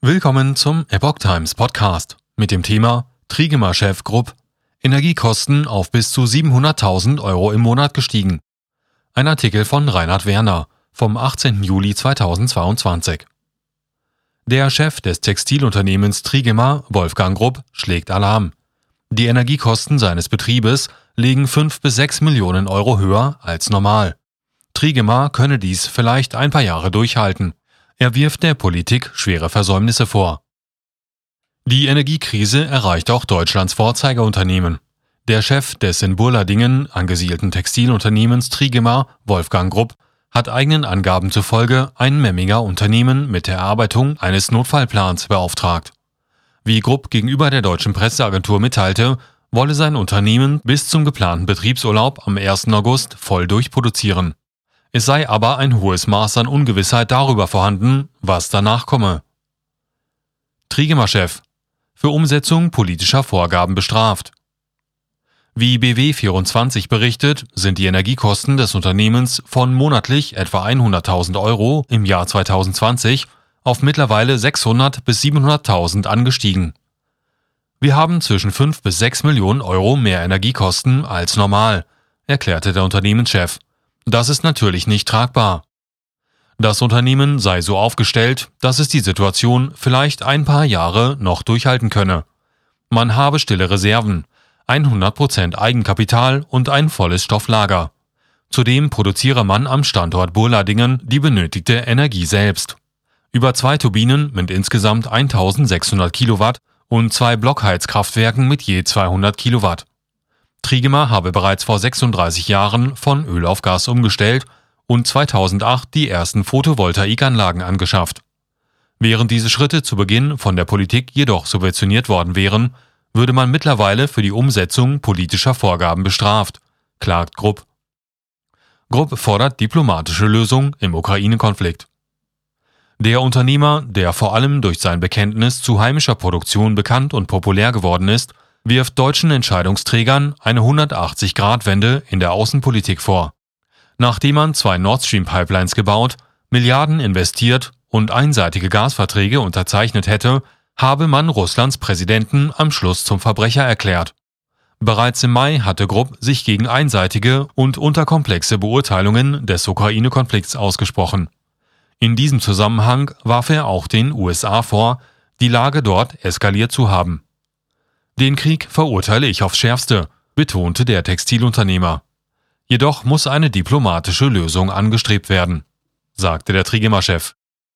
Willkommen zum Epoch Times Podcast mit dem Thema Trigema Chef Grupp Energiekosten auf bis zu 700.000 Euro im Monat gestiegen. Ein Artikel von Reinhard Werner vom 18. Juli 2022. Der Chef des Textilunternehmens Trigema, Wolfgang Grupp, schlägt Alarm. Die Energiekosten seines Betriebes liegen 5 bis 6 Millionen Euro höher als normal. Trigema könne dies vielleicht ein paar Jahre durchhalten. Er wirft der Politik schwere Versäumnisse vor. Die Energiekrise erreicht auch Deutschlands Vorzeigeunternehmen. Der Chef des in Burladingen angesiedelten Textilunternehmens Trigema, Wolfgang Grupp, hat eigenen Angaben zufolge ein Memminger Unternehmen mit der Erarbeitung eines Notfallplans beauftragt. Wie Grupp gegenüber der deutschen Presseagentur mitteilte, wolle sein Unternehmen bis zum geplanten Betriebsurlaub am 1. August voll durchproduzieren. Es sei aber ein hohes Maß an Ungewissheit darüber vorhanden, was danach komme. Trigema-Chef für Umsetzung politischer Vorgaben bestraft. Wie BW24 berichtet, sind die Energiekosten des Unternehmens von monatlich etwa 100.000 Euro im Jahr 2020 auf mittlerweile 600 bis 700.000 angestiegen. Wir haben zwischen 5 bis 6 Millionen Euro mehr Energiekosten als normal, erklärte der Unternehmenschef. Das ist natürlich nicht tragbar. Das Unternehmen sei so aufgestellt, dass es die Situation vielleicht ein paar Jahre noch durchhalten könne. Man habe stille Reserven, 100% Eigenkapital und ein volles Stofflager. Zudem produziere man am Standort Burladingen die benötigte Energie selbst. Über zwei Turbinen mit insgesamt 1600 Kilowatt und zwei Blockheizkraftwerken mit je 200 Kilowatt. Trigema habe bereits vor 36 Jahren von Öl auf Gas umgestellt und 2008 die ersten Photovoltaikanlagen angeschafft. Während diese Schritte zu Beginn von der Politik jedoch subventioniert worden wären, würde man mittlerweile für die Umsetzung politischer Vorgaben bestraft, klagt Grupp. Grupp fordert diplomatische Lösung im Ukraine-Konflikt. Der Unternehmer, der vor allem durch sein Bekenntnis zu heimischer Produktion bekannt und populär geworden ist, wirft deutschen Entscheidungsträgern eine 180-Grad-Wende in der Außenpolitik vor. Nachdem man zwei Nord Stream-Pipelines gebaut, Milliarden investiert und einseitige Gasverträge unterzeichnet hätte, habe man Russlands Präsidenten am Schluss zum Verbrecher erklärt. Bereits im Mai hatte Grupp sich gegen einseitige und unterkomplexe Beurteilungen des Ukraine-Konflikts ausgesprochen. In diesem Zusammenhang warf er auch den USA vor, die Lage dort eskaliert zu haben. Den Krieg verurteile ich aufs schärfste, betonte der Textilunternehmer. Jedoch muss eine diplomatische Lösung angestrebt werden, sagte der Trigema-Chef.